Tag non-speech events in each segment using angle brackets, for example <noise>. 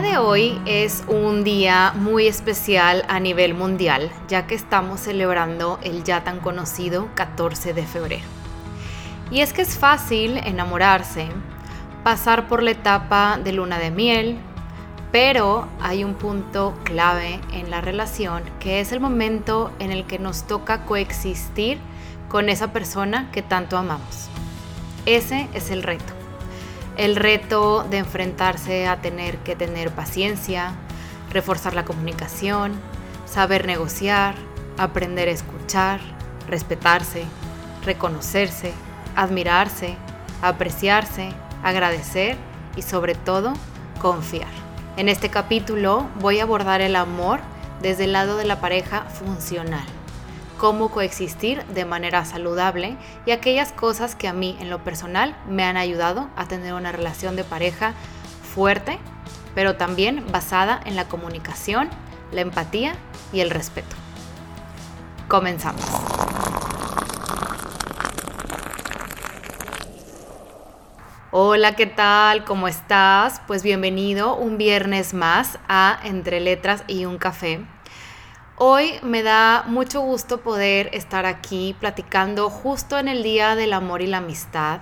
de hoy es un día muy especial a nivel mundial, ya que estamos celebrando el ya tan conocido 14 de febrero. Y es que es fácil enamorarse, pasar por la etapa de luna de miel, pero hay un punto clave en la relación que es el momento en el que nos toca coexistir con esa persona que tanto amamos. Ese es el reto el reto de enfrentarse a tener que tener paciencia, reforzar la comunicación, saber negociar, aprender a escuchar, respetarse, reconocerse, admirarse, apreciarse, agradecer y sobre todo confiar. En este capítulo voy a abordar el amor desde el lado de la pareja funcional cómo coexistir de manera saludable y aquellas cosas que a mí en lo personal me han ayudado a tener una relación de pareja fuerte, pero también basada en la comunicación, la empatía y el respeto. Comenzamos. Hola, ¿qué tal? ¿Cómo estás? Pues bienvenido un viernes más a Entre Letras y un Café. Hoy me da mucho gusto poder estar aquí platicando justo en el Día del Amor y la Amistad,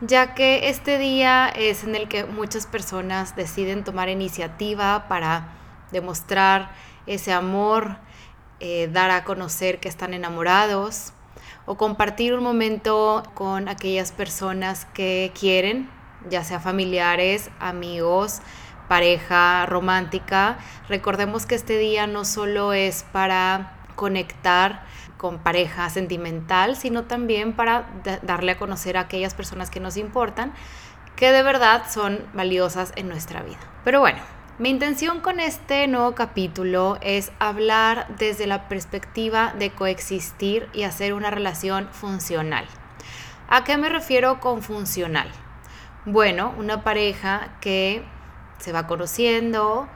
ya que este día es en el que muchas personas deciden tomar iniciativa para demostrar ese amor, eh, dar a conocer que están enamorados o compartir un momento con aquellas personas que quieren, ya sea familiares, amigos, pareja romántica, recordemos que este día no solo es para conectar con pareja sentimental, sino también para darle a conocer a aquellas personas que nos importan, que de verdad son valiosas en nuestra vida. Pero bueno, mi intención con este nuevo capítulo es hablar desde la perspectiva de coexistir y hacer una relación funcional. ¿A qué me refiero con funcional? Bueno, una pareja que se va conociendo,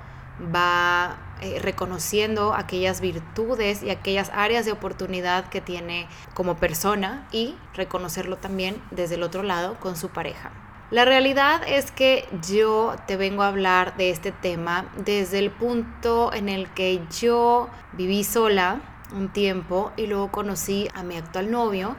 va eh, reconociendo aquellas virtudes y aquellas áreas de oportunidad que tiene como persona y reconocerlo también desde el otro lado con su pareja. La realidad es que yo te vengo a hablar de este tema desde el punto en el que yo viví sola un tiempo y luego conocí a mi actual novio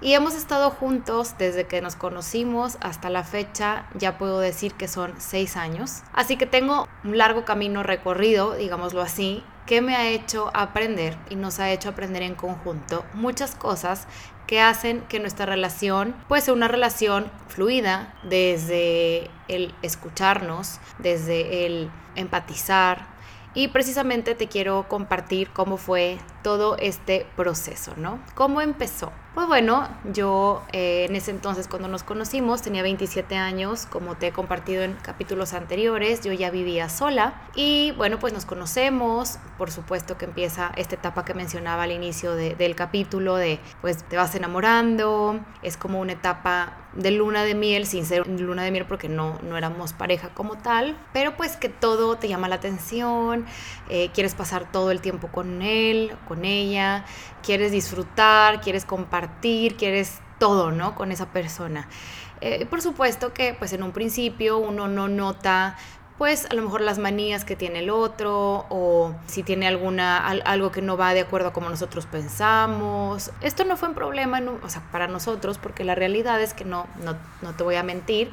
y hemos estado juntos desde que nos conocimos hasta la fecha, ya puedo decir que son seis años. Así que tengo un largo camino recorrido, digámoslo así, que me ha hecho aprender y nos ha hecho aprender en conjunto muchas cosas que hacen que nuestra relación puede ser una relación fluida desde el escucharnos, desde el empatizar, y precisamente te quiero compartir cómo fue todo este proceso, ¿no? ¿Cómo empezó? Pues bueno, yo eh, en ese entonces cuando nos conocimos tenía 27 años, como te he compartido en capítulos anteriores, yo ya vivía sola. Y bueno, pues nos conocemos, por supuesto que empieza esta etapa que mencionaba al inicio del capítulo de pues te vas enamorando, es como una etapa de luna de miel, sin ser luna de miel porque no, no éramos pareja como tal, pero pues que todo te llama la atención, eh, quieres pasar todo el tiempo con él, con ella, quieres disfrutar, quieres compartir, quieres todo, ¿no? Con esa persona. Eh, por supuesto que pues en un principio uno no nota pues a lo mejor las manías que tiene el otro o si tiene alguna algo que no va de acuerdo a como nosotros pensamos. Esto no fue un problema o sea, para nosotros porque la realidad es que no, no, no te voy a mentir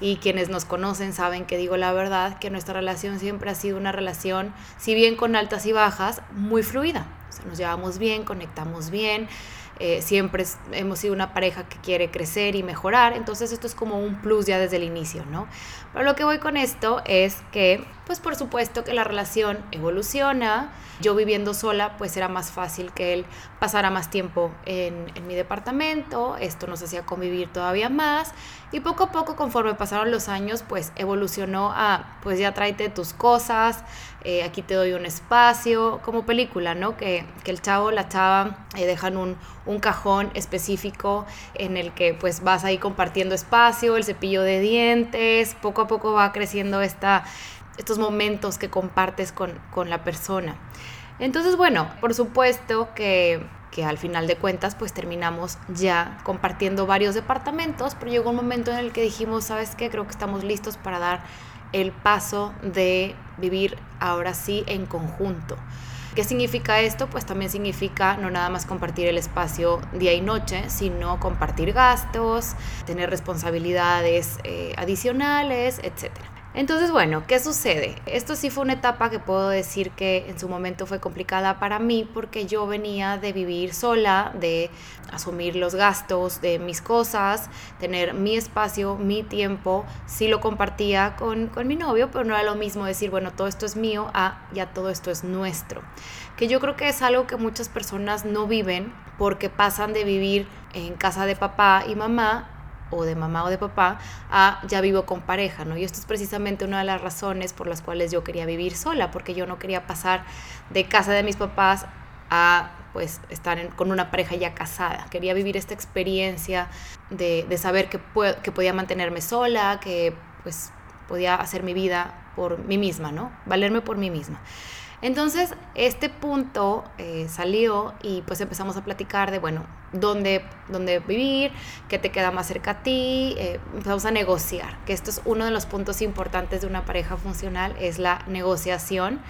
y quienes nos conocen saben que digo la verdad, que nuestra relación siempre ha sido una relación, si bien con altas y bajas, muy fluida. Nos llevamos bien, conectamos bien, eh, siempre hemos sido una pareja que quiere crecer y mejorar, entonces esto es como un plus ya desde el inicio, ¿no? Pero lo que voy con esto es que, pues por supuesto que la relación evoluciona, yo viviendo sola, pues era más fácil que él pasara más tiempo en, en mi departamento, esto nos hacía convivir todavía más. Y poco a poco conforme pasaron los años, pues evolucionó a, pues ya tráete tus cosas, eh, aquí te doy un espacio, como película, ¿no? Que, que el chavo, la chava eh, dejan un, un, cajón específico en el que pues vas ahí compartiendo espacio, el cepillo de dientes, poco a poco va creciendo esta, estos momentos que compartes con, con la persona. Entonces, bueno, por supuesto que que al final de cuentas pues terminamos ya compartiendo varios departamentos, pero llegó un momento en el que dijimos, ¿sabes qué? Creo que estamos listos para dar el paso de vivir ahora sí en conjunto. ¿Qué significa esto? Pues también significa no nada más compartir el espacio día y noche, sino compartir gastos, tener responsabilidades eh, adicionales, etcétera. Entonces, bueno, ¿qué sucede? Esto sí fue una etapa que puedo decir que en su momento fue complicada para mí porque yo venía de vivir sola, de asumir los gastos de mis cosas, tener mi espacio, mi tiempo. Sí lo compartía con, con mi novio, pero no era lo mismo decir, bueno, todo esto es mío, a ya todo esto es nuestro. Que yo creo que es algo que muchas personas no viven porque pasan de vivir en casa de papá y mamá o de mamá o de papá a ya vivo con pareja, ¿no? Y esto es precisamente una de las razones por las cuales yo quería vivir sola, porque yo no quería pasar de casa de mis papás a pues estar con una pareja ya casada. Quería vivir esta experiencia de, de saber que, que podía mantenerme sola, que pues podía hacer mi vida por mí misma, ¿no? Valerme por mí misma. Entonces, este punto eh, salió y pues empezamos a platicar de, bueno, dónde, dónde vivir, qué te queda más cerca a ti, eh, empezamos a negociar, que esto es uno de los puntos importantes de una pareja funcional, es la negociación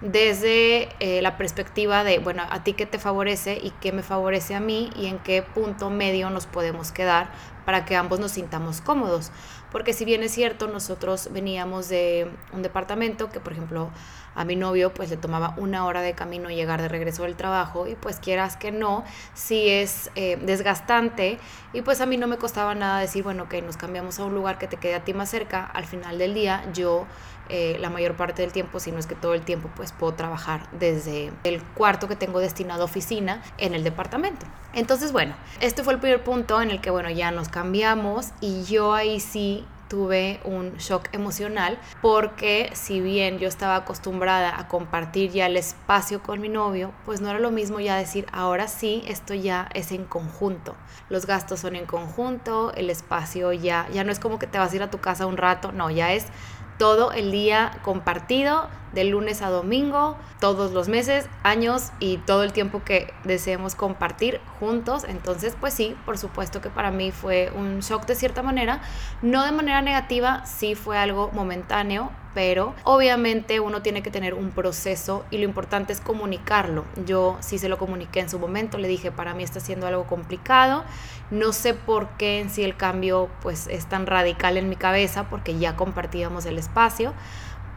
desde eh, la perspectiva de, bueno, a ti qué te favorece y qué me favorece a mí y en qué punto medio nos podemos quedar para que ambos nos sintamos cómodos. Porque si bien es cierto, nosotros veníamos de un departamento que, por ejemplo, a mi novio pues le tomaba una hora de camino llegar de regreso del trabajo y pues quieras que no, si es eh, desgastante y pues a mí no me costaba nada decir, bueno, que nos cambiamos a un lugar que te quede a ti más cerca, al final del día yo eh, la mayor parte del tiempo, si no es que todo el tiempo, pues puedo trabajar desde el cuarto que tengo destinado a oficina en el departamento. Entonces, bueno, este fue el primer punto en el que, bueno, ya nos cambiamos y yo ahí sí tuve un shock emocional porque si bien yo estaba acostumbrada a compartir ya el espacio con mi novio, pues no era lo mismo ya decir, ahora sí, esto ya es en conjunto. Los gastos son en conjunto, el espacio ya ya no es como que te vas a ir a tu casa un rato, no, ya es todo el día compartido de lunes a domingo, todos los meses, años y todo el tiempo que deseemos compartir juntos. Entonces, pues sí, por supuesto que para mí fue un shock de cierta manera, no de manera negativa, sí fue algo momentáneo, pero obviamente uno tiene que tener un proceso y lo importante es comunicarlo. Yo sí se lo comuniqué en su momento, le dije, para mí está siendo algo complicado, no sé por qué en sí el cambio pues es tan radical en mi cabeza porque ya compartíamos el espacio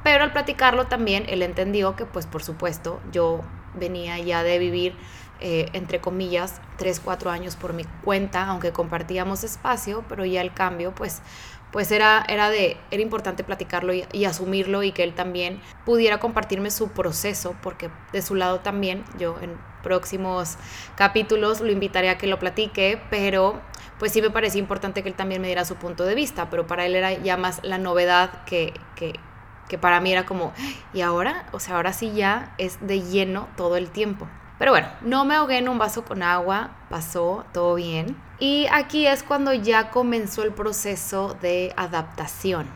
pero al platicarlo también él entendió que pues por supuesto yo venía ya de vivir eh, entre comillas 3, 4 años por mi cuenta, aunque compartíamos espacio, pero ya el cambio pues pues era, era, de, era importante platicarlo y, asumirlo y que él también pudiera compartirme su proceso, porque de su lado también, yo en próximos capítulos lo invitaré a que lo platique, pero pues sí me parecía importante que él también me diera su punto de vista, pero para él era ya más la novedad que, que, que para mí era como, y ahora, o sea, ahora sí ya es de lleno todo el tiempo. Pero bueno, no me ahogué en un vaso con agua, pasó todo bien. Y aquí es cuando ya comenzó el proceso de adaptación.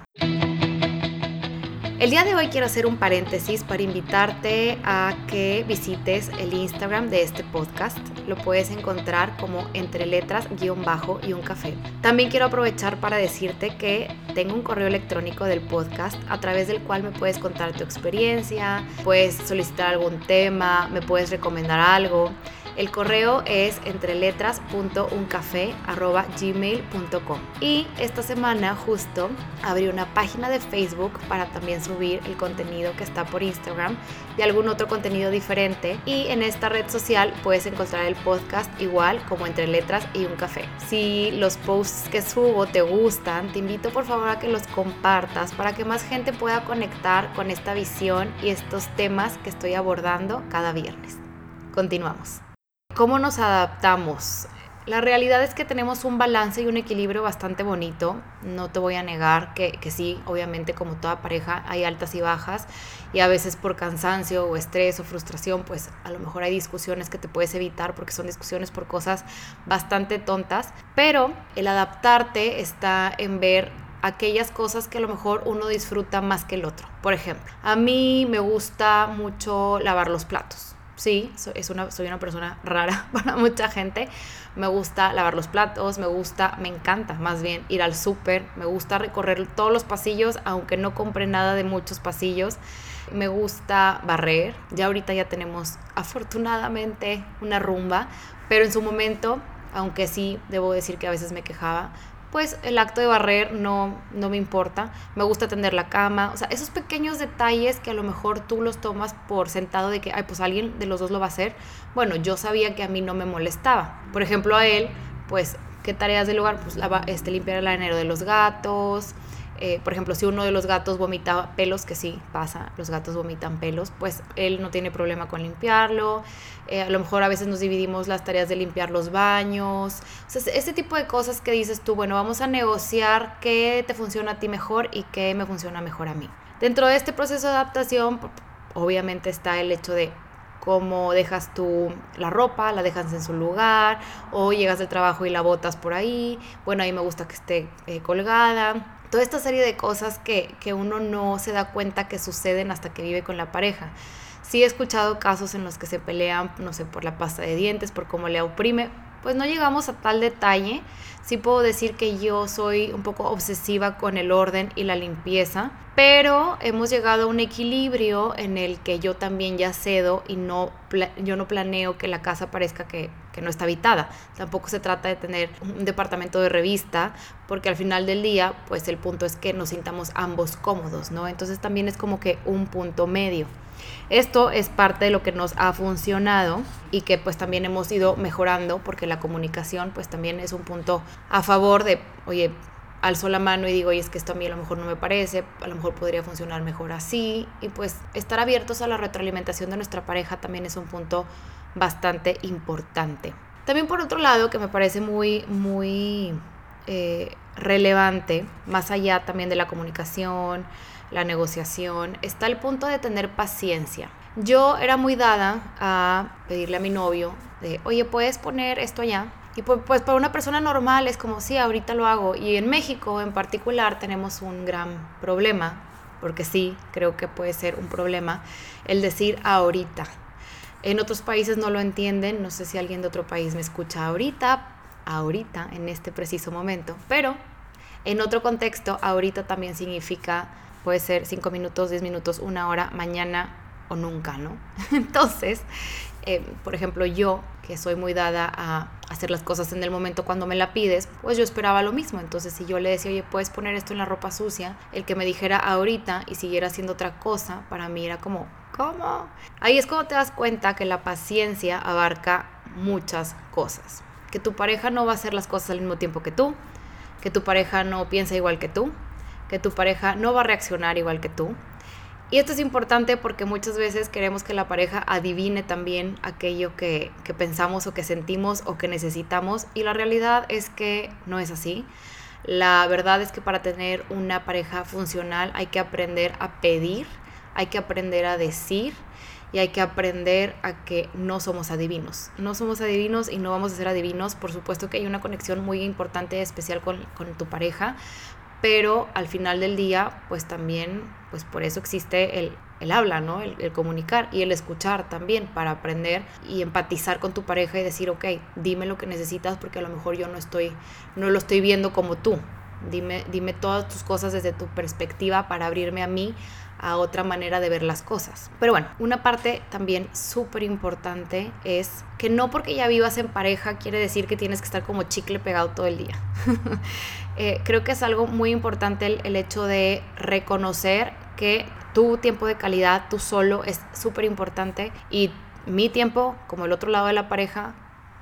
El día de hoy quiero hacer un paréntesis para invitarte a que visites el Instagram de este podcast. Lo puedes encontrar como entre letras guion bajo y un café. También quiero aprovechar para decirte que tengo un correo electrónico del podcast a través del cual me puedes contar tu experiencia, puedes solicitar algún tema, me puedes recomendar algo. El correo es entreletras.uncafé.gmail.com Y esta semana justo abrí una página de Facebook para también subir el contenido que está por Instagram y algún otro contenido diferente. Y en esta red social puedes encontrar el podcast igual como Entre Letras y un Café. Si los posts que subo te gustan, te invito por favor a que los compartas para que más gente pueda conectar con esta visión y estos temas que estoy abordando cada viernes. Continuamos. ¿Cómo nos adaptamos? La realidad es que tenemos un balance y un equilibrio bastante bonito. No te voy a negar que, que, sí, obviamente como toda pareja hay altas y bajas y a veces por cansancio o estrés o frustración, pues a lo mejor hay discusiones que te puedes evitar porque son discusiones por cosas bastante tontas. Pero el adaptarte está en ver aquellas cosas que a lo mejor uno disfruta más que el otro. Por ejemplo, a mí me gusta mucho lavar los platos sí, es una, soy una persona rara <laughs> para mucha gente. Me gusta lavar los platos, me gusta, me encanta más bien ir al súper, me gusta recorrer todos los pasillos, aunque no compre nada de muchos pasillos. Me gusta barrer, ya ahorita ya tenemos afortunadamente una rumba, pero en su momento, aunque sí debo decir que a veces me quejaba, pues el acto de barrer no, no me importa. Me gusta tender la cama. O sea, esos pequeños detalles que a lo mejor tú los tomas por sentado de que, ay, pues alguien de los dos lo va a hacer. Bueno, yo sabía que a mí no me molestaba. Por ejemplo, a él, pues, ¿qué tareas del hogar? Pues lava, este, limpiar el arenero de los gatos, eh, por ejemplo, si uno de los gatos vomita pelos, que sí pasa, los gatos vomitan pelos, pues él no tiene problema con limpiarlo. Eh, a lo mejor a veces nos dividimos las tareas de limpiar los baños. O ese tipo de cosas que dices tú, bueno, vamos a negociar qué te funciona a ti mejor y qué me funciona mejor a mí. Dentro de este proceso de adaptación, obviamente está el hecho de cómo dejas tú la ropa, la dejas en su lugar, o llegas del trabajo y la botas por ahí. Bueno, a mí me gusta que esté eh, colgada toda esta serie de cosas que, que uno no se da cuenta que suceden hasta que vive con la pareja. Sí he escuchado casos en los que se pelean, no sé, por la pasta de dientes, por cómo le oprime, pues no llegamos a tal detalle. Sí puedo decir que yo soy un poco obsesiva con el orden y la limpieza, pero hemos llegado a un equilibrio en el que yo también ya cedo y no yo no planeo que la casa parezca que, que no está habitada. Tampoco se trata de tener un departamento de revista, porque al final del día, pues el punto es que nos sintamos ambos cómodos, ¿no? Entonces también es como que un punto medio. Esto es parte de lo que nos ha funcionado y que pues también hemos ido mejorando porque la comunicación pues también es un punto a favor de, oye, alzo la mano y digo, oye, es que esto a mí a lo mejor no me parece, a lo mejor podría funcionar mejor así. Y pues estar abiertos a la retroalimentación de nuestra pareja también es un punto bastante importante. También por otro lado, que me parece muy, muy eh, relevante, más allá también de la comunicación, la negociación, está el punto de tener paciencia. Yo era muy dada a pedirle a mi novio de, oye, ¿puedes poner esto allá? Y pues, pues para una persona normal es como, sí, ahorita lo hago. Y en México en particular tenemos un gran problema, porque sí, creo que puede ser un problema, el decir ahorita. En otros países no lo entienden, no sé si alguien de otro país me escucha ahorita, ahorita, en este preciso momento, pero en otro contexto, ahorita también significa puede ser cinco minutos, diez minutos, una hora, mañana o nunca, ¿no? <laughs> Entonces, eh, por ejemplo, yo, que soy muy dada a hacer las cosas en el momento cuando me la pides, pues yo esperaba lo mismo. Entonces, si yo le decía, oye, puedes poner esto en la ropa sucia, el que me dijera ahorita y siguiera haciendo otra cosa, para mí era como, ¿cómo? Ahí es cuando te das cuenta que la paciencia abarca muchas cosas. Que tu pareja no va a hacer las cosas al mismo tiempo que tú, que tu pareja no piensa igual que tú, que tu pareja no va a reaccionar igual que tú. Y esto es importante porque muchas veces queremos que la pareja adivine también aquello que, que, pensamos o que sentimos o que necesitamos y la realidad es que no es así. La verdad es que para tener una pareja funcional hay que aprender a pedir, hay que aprender a decir y hay que aprender a que no somos adivinos. No somos adivinos y no vamos a ser adivinos. Por supuesto que hay una conexión muy importante, especial con, con tu pareja, pero al final del día, pues también, pues por eso existe el, el habla, ¿no? El, comunicar y el escuchar también para aprender y empatizar con tu pareja y decir, ok, dime lo que necesitas porque a lo mejor yo no estoy, no lo estoy viendo como tú. Dime, dime todas tus cosas desde tu perspectiva para abrirme a mí a otra manera de ver las cosas. Pero bueno, una parte también súper importante es que no porque ya vivas en pareja quiere decir que tienes que estar como chicle pegado todo el día. <laughs> Eh, creo que es algo muy importante el, el hecho de reconocer que tu tiempo de calidad, tú solo, es súper importante y mi tiempo, como el otro lado de la pareja,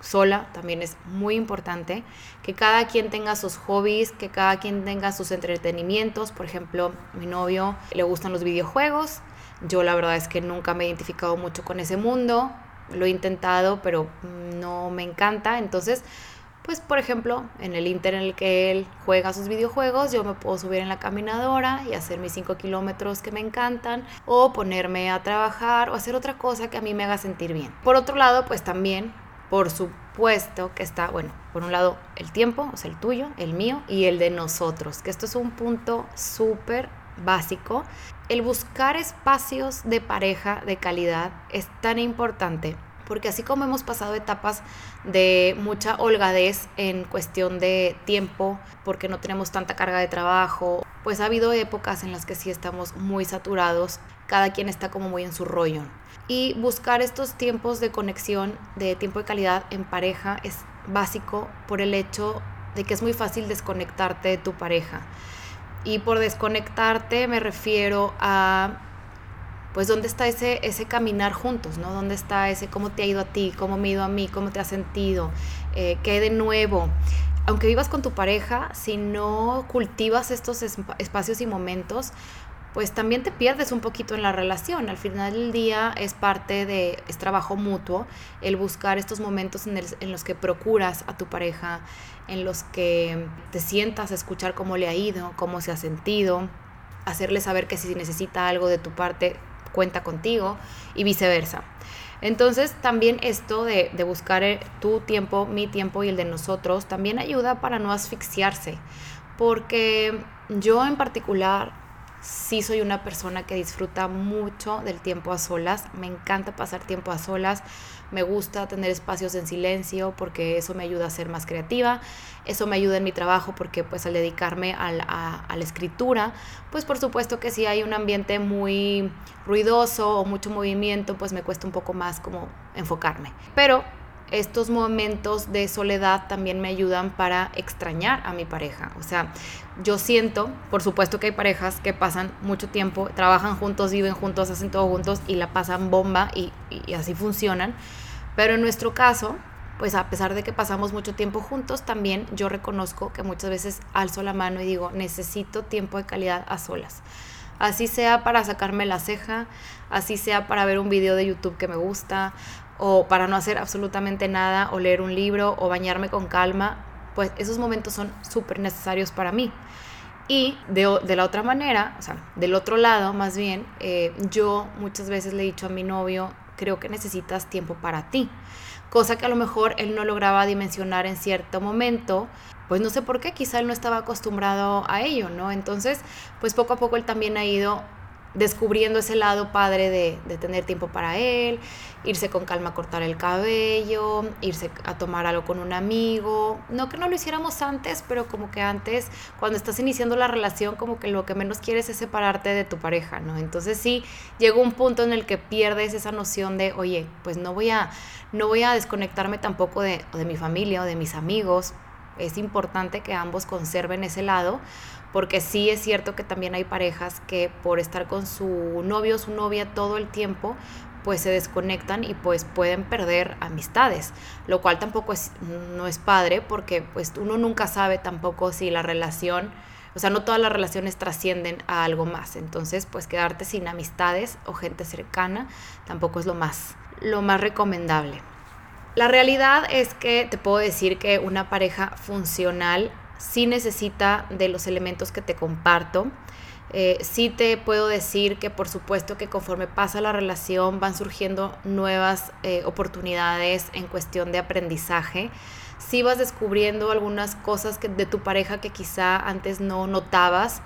sola también es muy importante, que cada quien tenga sus hobbies, que cada quien tenga sus entretenimientos, por ejemplo, mi novio le gustan los videojuegos, yo la verdad es que nunca me he identificado mucho con ese mundo, lo he intentado, pero no me encanta, entonces pues por ejemplo, en el inter en el que él juega sus videojuegos, yo me puedo subir en la caminadora y hacer mis 5 kilómetros que me encantan, o ponerme a trabajar o hacer otra cosa que a mí me haga sentir bien. Por otro lado, pues también por supuesto que está, bueno, por un lado el tiempo, o sea, el tuyo, el mío y el de nosotros, que esto es un punto súper básico, el buscar espacios de pareja de calidad es tan importante porque así como hemos pasado etapas de mucha holgadez en cuestión de tiempo, porque no tenemos tanta carga de trabajo, pues ha habido épocas en las que sí estamos muy saturados, cada quien está como muy en su rollo. Y buscar estos tiempos de conexión, de tiempo de calidad en pareja es básico por el hecho de que es muy fácil desconectarte de tu pareja. Y por desconectarte me refiero a pues dónde está ese, ese caminar juntos, ¿no? ¿Dónde está ese cómo te ha ido a ti, cómo me ha ido a mí, cómo te has sentido, eh, qué de nuevo? Aunque vivas con tu pareja, si no cultivas estos espacios y momentos, pues también te pierdes un poquito en la relación. Al final del día es parte de, es trabajo mutuo, el buscar estos momentos en, en, los que procuras a tu pareja, en los que te sientas a escuchar cómo le ha ido, cómo se ha sentido, hacerle saber que si necesita algo de tu parte, cuenta contigo y viceversa. Entonces también esto de, buscar eh, tu tiempo, mi tiempo y el de nosotros también ayuda para no asfixiarse, porque yo en particular sí soy una persona que disfruta mucho del tiempo a solas, me encanta pasar tiempo a solas, me gusta tener espacios en silencio porque eso me ayuda a ser más creativa, eso me ayuda en mi trabajo porque pues al dedicarme a, la escritura, pues por supuesto que si hay un ambiente muy ruidoso o mucho movimiento, pues me cuesta un poco más como enfocarme. Pero estos momentos de soledad también me ayudan para extrañar a mi pareja. O sea, yo siento, por supuesto que hay parejas que pasan mucho tiempo, trabajan juntos, viven juntos, hacen todo juntos y la pasan bomba y, así funcionan. Pero en nuestro caso, pues a pesar de que pasamos mucho tiempo juntos, también yo reconozco que muchas veces alzo la mano y digo, necesito tiempo de calidad a solas. Así sea para sacarme la ceja, así sea para ver un video de YouTube que me gusta, o para no hacer absolutamente nada, o leer un libro, o bañarme con calma, pues esos momentos son súper necesarios para mí. Y de, la otra manera, o sea, del otro lado más bien, eh, yo muchas veces le he dicho a mi novio, creo que necesitas tiempo para ti. Cosa que a lo mejor él no lograba dimensionar en cierto momento, pues no sé por qué, quizá él no estaba acostumbrado a ello, ¿no? Entonces, pues poco a poco él también ha ido descubriendo ese lado padre de, tener tiempo para él, irse con calma a cortar el cabello, irse a tomar algo con un amigo. No que no lo hiciéramos antes, pero como que antes, cuando estás iniciando la relación, como que lo que menos quieres es separarte de tu pareja, ¿no? Entonces sí, llegó un punto en el que pierdes esa noción de, oye, pues no voy a, no voy a desconectarme tampoco de mi familia o de mis amigos. Es importante que ambos conserven ese lado porque sí es cierto que también hay parejas que por estar con su novio o su novia todo el tiempo, pues se desconectan y pues pueden perder amistades, lo cual tampoco es, no es padre porque pues uno nunca sabe tampoco si la relación, o sea, no todas las relaciones trascienden a algo más, entonces pues quedarte sin amistades o gente cercana tampoco es lo más, lo más recomendable. La realidad es que te puedo decir que una pareja funcional sí necesita de los elementos que te comparto. Eh, sí te puedo decir que por supuesto que conforme pasa la relación van surgiendo nuevas eh, oportunidades en cuestión de aprendizaje. Sí vas descubriendo algunas cosas que, de tu pareja que quizá antes no notabas.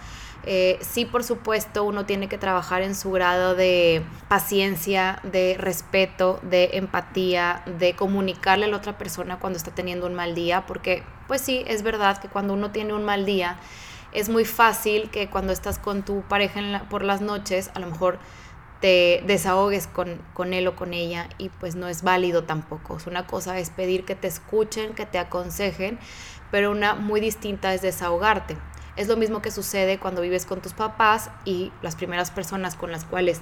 Eh, sí, por supuesto, uno tiene que trabajar en su grado de paciencia, de respeto, de empatía, de comunicarle a la otra persona cuando está teniendo un mal día, porque pues sí, es verdad que cuando uno tiene un mal día, es muy fácil que cuando estás con tu pareja por las noches, a lo mejor te desahogues con, con, él o con ella y pues no es válido tampoco. Una cosa es pedir que te escuchen, que te aconsejen, pero una muy distinta es desahogarte. Es lo mismo que sucede cuando vives con tus papás y las primeras personas con las cuales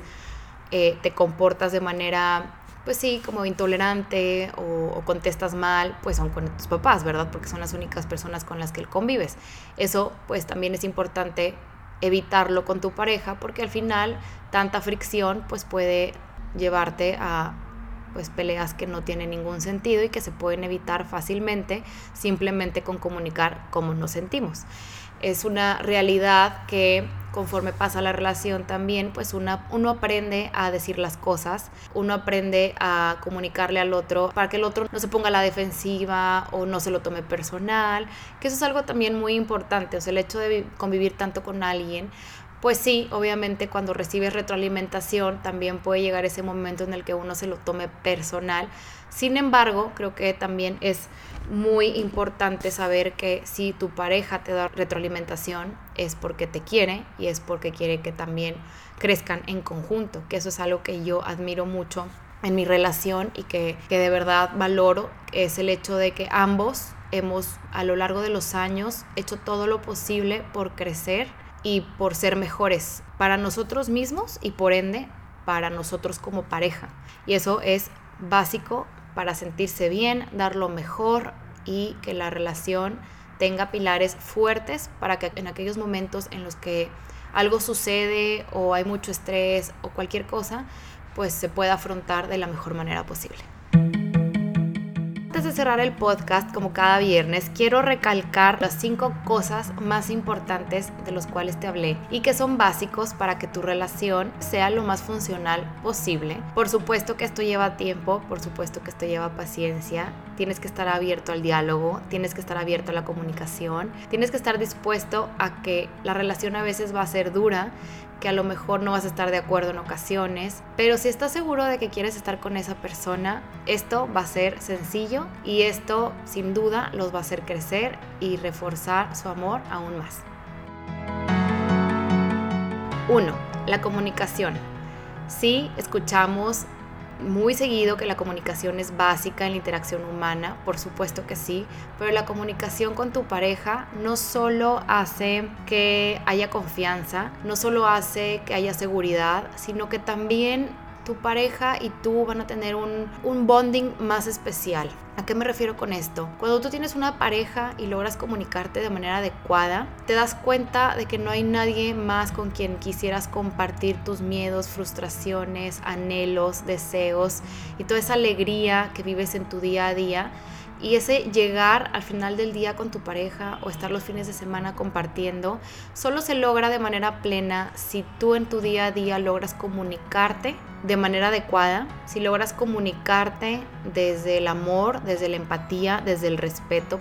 eh, te comportas de manera, pues sí, como intolerante o, contestas mal, pues son con tus papás, ¿verdad? Porque son las únicas personas con las que convives. Eso pues también es importante evitarlo con tu pareja porque al final tanta fricción pues puede llevarte a pues peleas que no tienen ningún sentido y que se pueden evitar fácilmente simplemente con comunicar cómo nos sentimos es una realidad que conforme pasa la relación también, pues una, uno aprende a decir las cosas, uno aprende a comunicarle al otro para que el otro no se ponga a la defensiva o no se lo tome personal, que eso es algo también muy importante, o sea, el hecho de convivir tanto con alguien, pues sí, obviamente cuando recibes retroalimentación también puede llegar ese momento en el que uno se lo tome personal. Sin embargo, creo que también es muy importante saber que si tu pareja te da retroalimentación es porque te quiere y es porque quiere que también crezcan en conjunto, que eso es algo que yo admiro mucho en mi relación y que, que de verdad valoro, es el hecho de que ambos hemos a lo largo de los años hecho todo lo posible por crecer y por ser mejores para nosotros mismos y por ende para nosotros como pareja. Y eso es básico para sentirse bien, dar lo mejor y que la relación tenga pilares fuertes para que en aquellos momentos en los que algo sucede o hay mucho estrés o cualquier cosa, pues se pueda afrontar de la mejor manera posible de cerrar el podcast, como cada viernes, quiero recalcar las cinco cosas más importantes de los cuales te hablé y que son básicos para que tu relación sea lo más funcional posible. Por supuesto que esto lleva tiempo, por supuesto que esto lleva paciencia. Tienes que estar abierto al diálogo, tienes que estar abierto a la comunicación, tienes que estar dispuesto a que la relación a veces va a ser dura, que a lo mejor no vas a estar de acuerdo en ocasiones, pero si estás seguro de que quieres estar con esa persona, esto va a ser sencillo y esto sin duda los va a hacer crecer y reforzar su amor aún más. 1. La comunicación. Si escuchamos muy seguido que la comunicación es básica en la interacción humana, por supuesto que sí, pero la comunicación con tu pareja no solo hace que haya confianza, no solo hace que haya seguridad, sino que también tu pareja y tú van a tener un, un bonding más especial. ¿A qué me refiero con esto? Cuando tú tienes una pareja y logras comunicarte de manera adecuada, te das cuenta de que no hay nadie más con quien quisieras compartir tus miedos, frustraciones, anhelos, deseos y toda esa alegría que vives en tu día a día y ese llegar al final del día con tu pareja o estar los fines de semana compartiendo, solo se logra de manera plena si tú en tu día a día logras comunicarte de manera adecuada, si logras comunicarte desde el amor, desde la empatía, desde el respeto.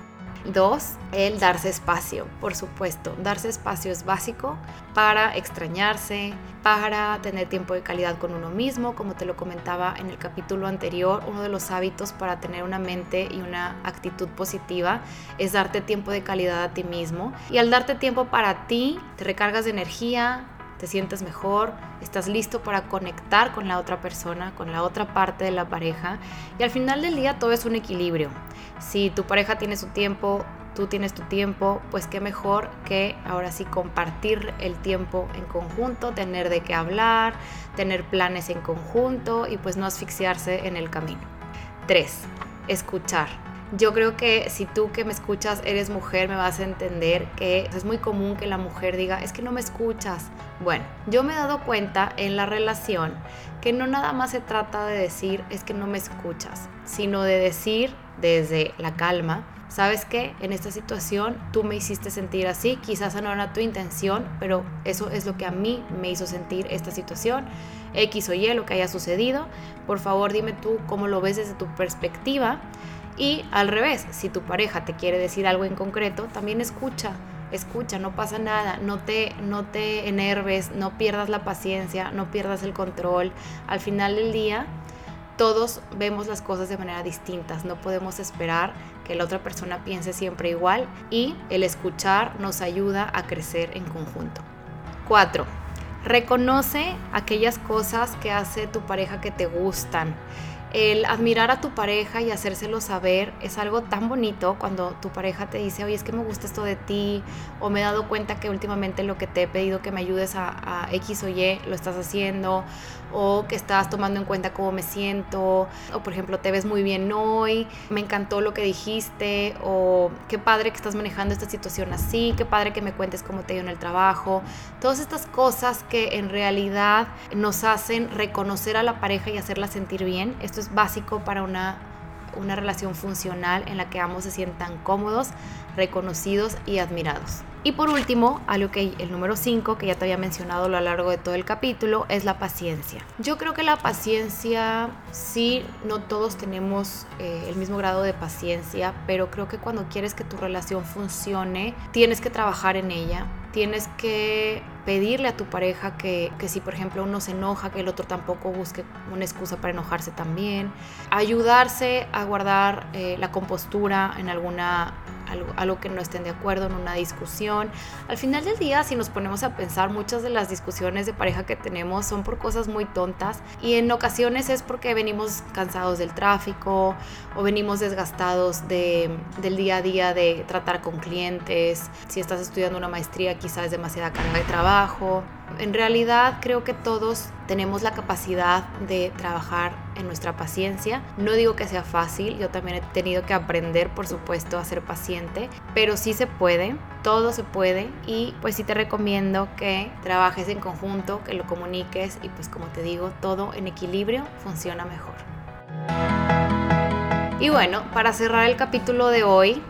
Dos, el darse espacio, por supuesto. Darse espacio es básico para extrañarse, para tener tiempo de calidad con uno mismo. Como te lo comentaba en el capítulo anterior, uno de los hábitos para tener una mente y una actitud positiva es darte tiempo de calidad a ti mismo. Y al darte tiempo para ti, te recargas de energía, te sientes mejor, estás listo para conectar con la otra persona, con la otra parte de la pareja. Y al final del día todo es un equilibrio. Si tu pareja tiene su tiempo, tú tienes tu tiempo, pues qué mejor que ahora sí compartir el tiempo en conjunto, tener de qué hablar, tener planes en conjunto y pues no asfixiarse en el camino. 3. Escuchar. Yo creo que si tú que me escuchas eres mujer, me vas a entender que es muy común que la mujer diga, es que no me escuchas. Bueno, yo me he dado cuenta en la relación que no nada más se trata de decir, es que no me escuchas, sino de decir desde la calma, ¿sabes qué? En esta situación tú me hiciste sentir así, quizás no era tu intención, pero eso es lo que a mí me hizo sentir esta situación, X o Y, lo que haya sucedido. Por favor, dime tú cómo lo ves desde tu perspectiva y al revés, si tu pareja te quiere decir algo en concreto, también escucha, escucha, no pasa nada, no te, no te enerves, no pierdas la paciencia, no pierdas el control. Al final del día, todos vemos las cosas de manera distintas, no podemos esperar que la otra persona piense siempre igual y el escuchar nos ayuda a crecer en conjunto. 4. Reconoce aquellas cosas que hace tu pareja que te gustan el admirar a tu pareja y hacérselo saber es algo tan bonito cuando tu pareja te dice, oye, es que me gusta esto de ti, o me he dado cuenta que últimamente lo que te he pedido que me ayudes a, X o Y lo estás haciendo, o que estás tomando en cuenta cómo me siento, o por ejemplo, te ves muy bien hoy, me encantó lo que dijiste, o qué padre que estás manejando esta situación así, qué padre que me cuentes cómo te dio en el trabajo. Todas estas cosas que en realidad nos hacen reconocer a la pareja y hacerla sentir bien. Esto es básico para una, una relación funcional en la que ambos se sientan cómodos, reconocidos y admirados. Y por último, algo que el número 5, que ya te había mencionado a lo largo de todo el capítulo, es la paciencia. Yo creo que la paciencia, sí, no todos tenemos eh, el mismo grado de paciencia, pero creo que cuando quieres que tu relación funcione, tienes que trabajar en ella, tienes que pedirle a tu pareja que, que, si por ejemplo uno se enoja, que el otro tampoco busque una excusa para enojarse también. Ayudarse a guardar eh, la compostura en alguna algo, que no estén de acuerdo en una discusión. Al final del día, si nos ponemos a pensar, muchas de las discusiones de pareja que tenemos son por cosas muy tontas y en ocasiones es porque venimos cansados del tráfico o venimos desgastados de, del día a día de tratar con clientes. Si estás estudiando una maestría, quizás es demasiada carga de trabajo. En realidad creo que todos tenemos la capacidad de trabajar en nuestra paciencia. No digo que sea fácil, yo también he tenido que aprender, por supuesto, a ser paciente, pero sí se puede, todo se puede y pues sí te recomiendo que trabajes en conjunto, que lo comuniques y pues como te digo, todo en equilibrio funciona mejor. Y bueno, para cerrar el capítulo de hoy,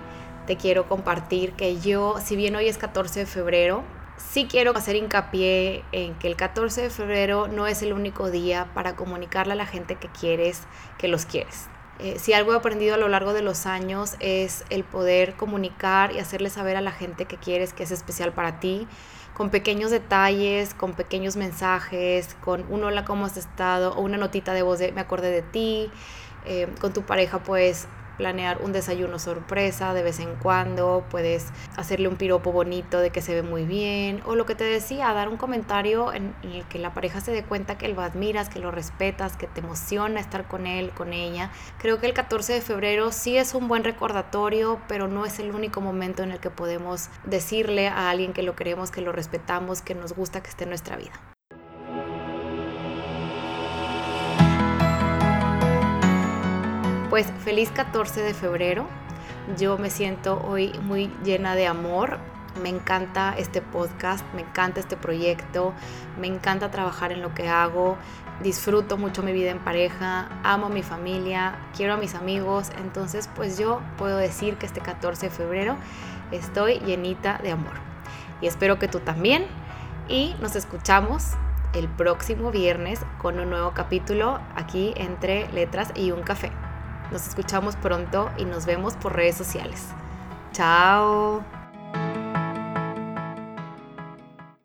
te quiero compartir que yo, si bien hoy es 14 de febrero, sí quiero hacer hincapié en que el 14 de febrero no es el único día para comunicarle a la gente que quieres que los quieres. Eh, si algo he aprendido a lo largo de los años es el poder comunicar y hacerle saber a la gente que quieres que es especial para ti, con pequeños detalles, con pequeños mensajes, con un hola, ¿cómo has estado? o una notita de voz de me acordé de ti. Eh, con tu pareja pues planear un desayuno sorpresa de vez en cuando, puedes hacerle un piropo bonito de que se ve muy bien, o lo que te decía, dar un comentario en el que la pareja se dé cuenta que lo admiras, que lo respetas, que te emociona estar con él, con ella. Creo que el 14 de febrero sí es un buen recordatorio, pero no es el único momento en el que podemos decirle a alguien que lo queremos, que lo respetamos, que nos gusta que esté en nuestra vida. Pues feliz 14 de febrero. Yo me siento hoy muy llena de amor. Me encanta este podcast, me encanta este proyecto, me encanta trabajar en lo que hago, disfruto mucho mi vida en pareja, amo a mi familia, quiero a mis amigos, entonces pues yo puedo decir que este 14 de febrero estoy llenita de amor. Y espero que tú también. Y nos escuchamos el próximo viernes con un nuevo capítulo aquí entre letras y un café. Nos escuchamos pronto y nos vemos por redes sociales. Chao.